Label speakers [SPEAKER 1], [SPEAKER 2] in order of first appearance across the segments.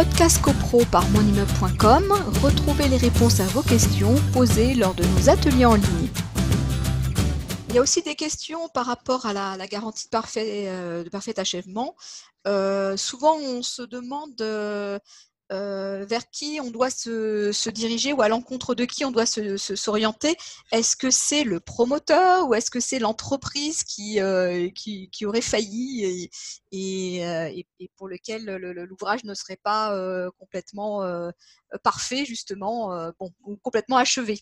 [SPEAKER 1] Podcast CoPro par monimmeuble.com, retrouvez les réponses à vos questions posées lors de nos ateliers en ligne. Il y a aussi des questions par rapport à la, garantie de parfait, euh, achèvement. Euh, souvent, on se demande euh, vers qui on doit se, diriger ou à l'encontre de qui on doit s'orienter. Est-ce que c'est le promoteur ou est-ce que c'est l'entreprise qui, qui, aurait failli et, pour lequel l'ouvrage ne serait pas complètement parfait, justement, bon, ou complètement achevé?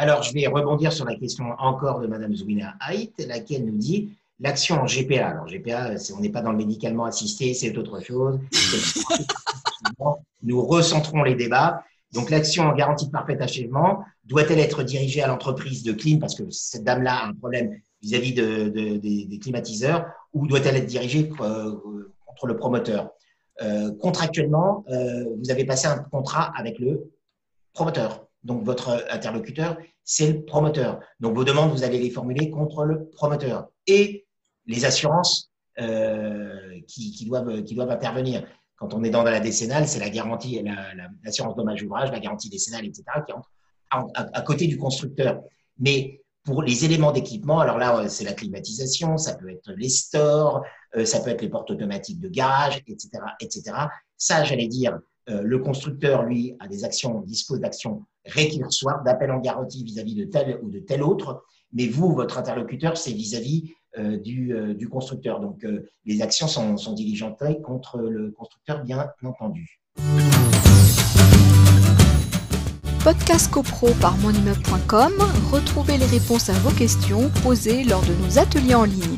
[SPEAKER 2] Alors, je vais rebondir sur la question encore de Madame Zouina Haït, laquelle nous dit l'action en GPA. Alors, GPA, on n'est pas dans le médicalement assisté, c'est autre chose. Nous recentrons les débats. Donc, l'action en garantie de parfait achèvement doit-elle être dirigée à l'entreprise de clim parce que cette dame-là a un problème vis-à-vis de, des, climatiseurs ou doit-elle être dirigée euh, contre le promoteur? Euh, Contractuellement, euh, vous avez passé un contrat avec le promoteur. Donc, votre interlocuteur, c'est le promoteur. Donc, vos demandes, vous allez les formuler contre le promoteur. Et les assurances euh, qui, doivent, intervenir. Quand on est dans la décennale, c'est la garantie, l'assurance dommage ouvrage, la garantie décennale, etc., qui entre à, côté du constructeur. Mais pour les éléments d'équipement, alors là, c'est la climatisation, ça peut être les stores, euh, ça peut être les portes automatiques de garage, etc., etc. Ça, j'allais dire, euh, le constructeur, lui, a des actions, dispose d'actions récursoires, d'appel en garantie vis-à-vis de tel ou de tel autre. Mais vous, votre interlocuteur, c'est vis-à-vis euh, euh, du, constructeur. Donc, les actions sont, sont diligentées contre le constructeur, bien entendu.
[SPEAKER 1] Podcast CoPro par monimmeuble.com, retrouvez les réponses à vos questions posées lors de nos ateliers en ligne.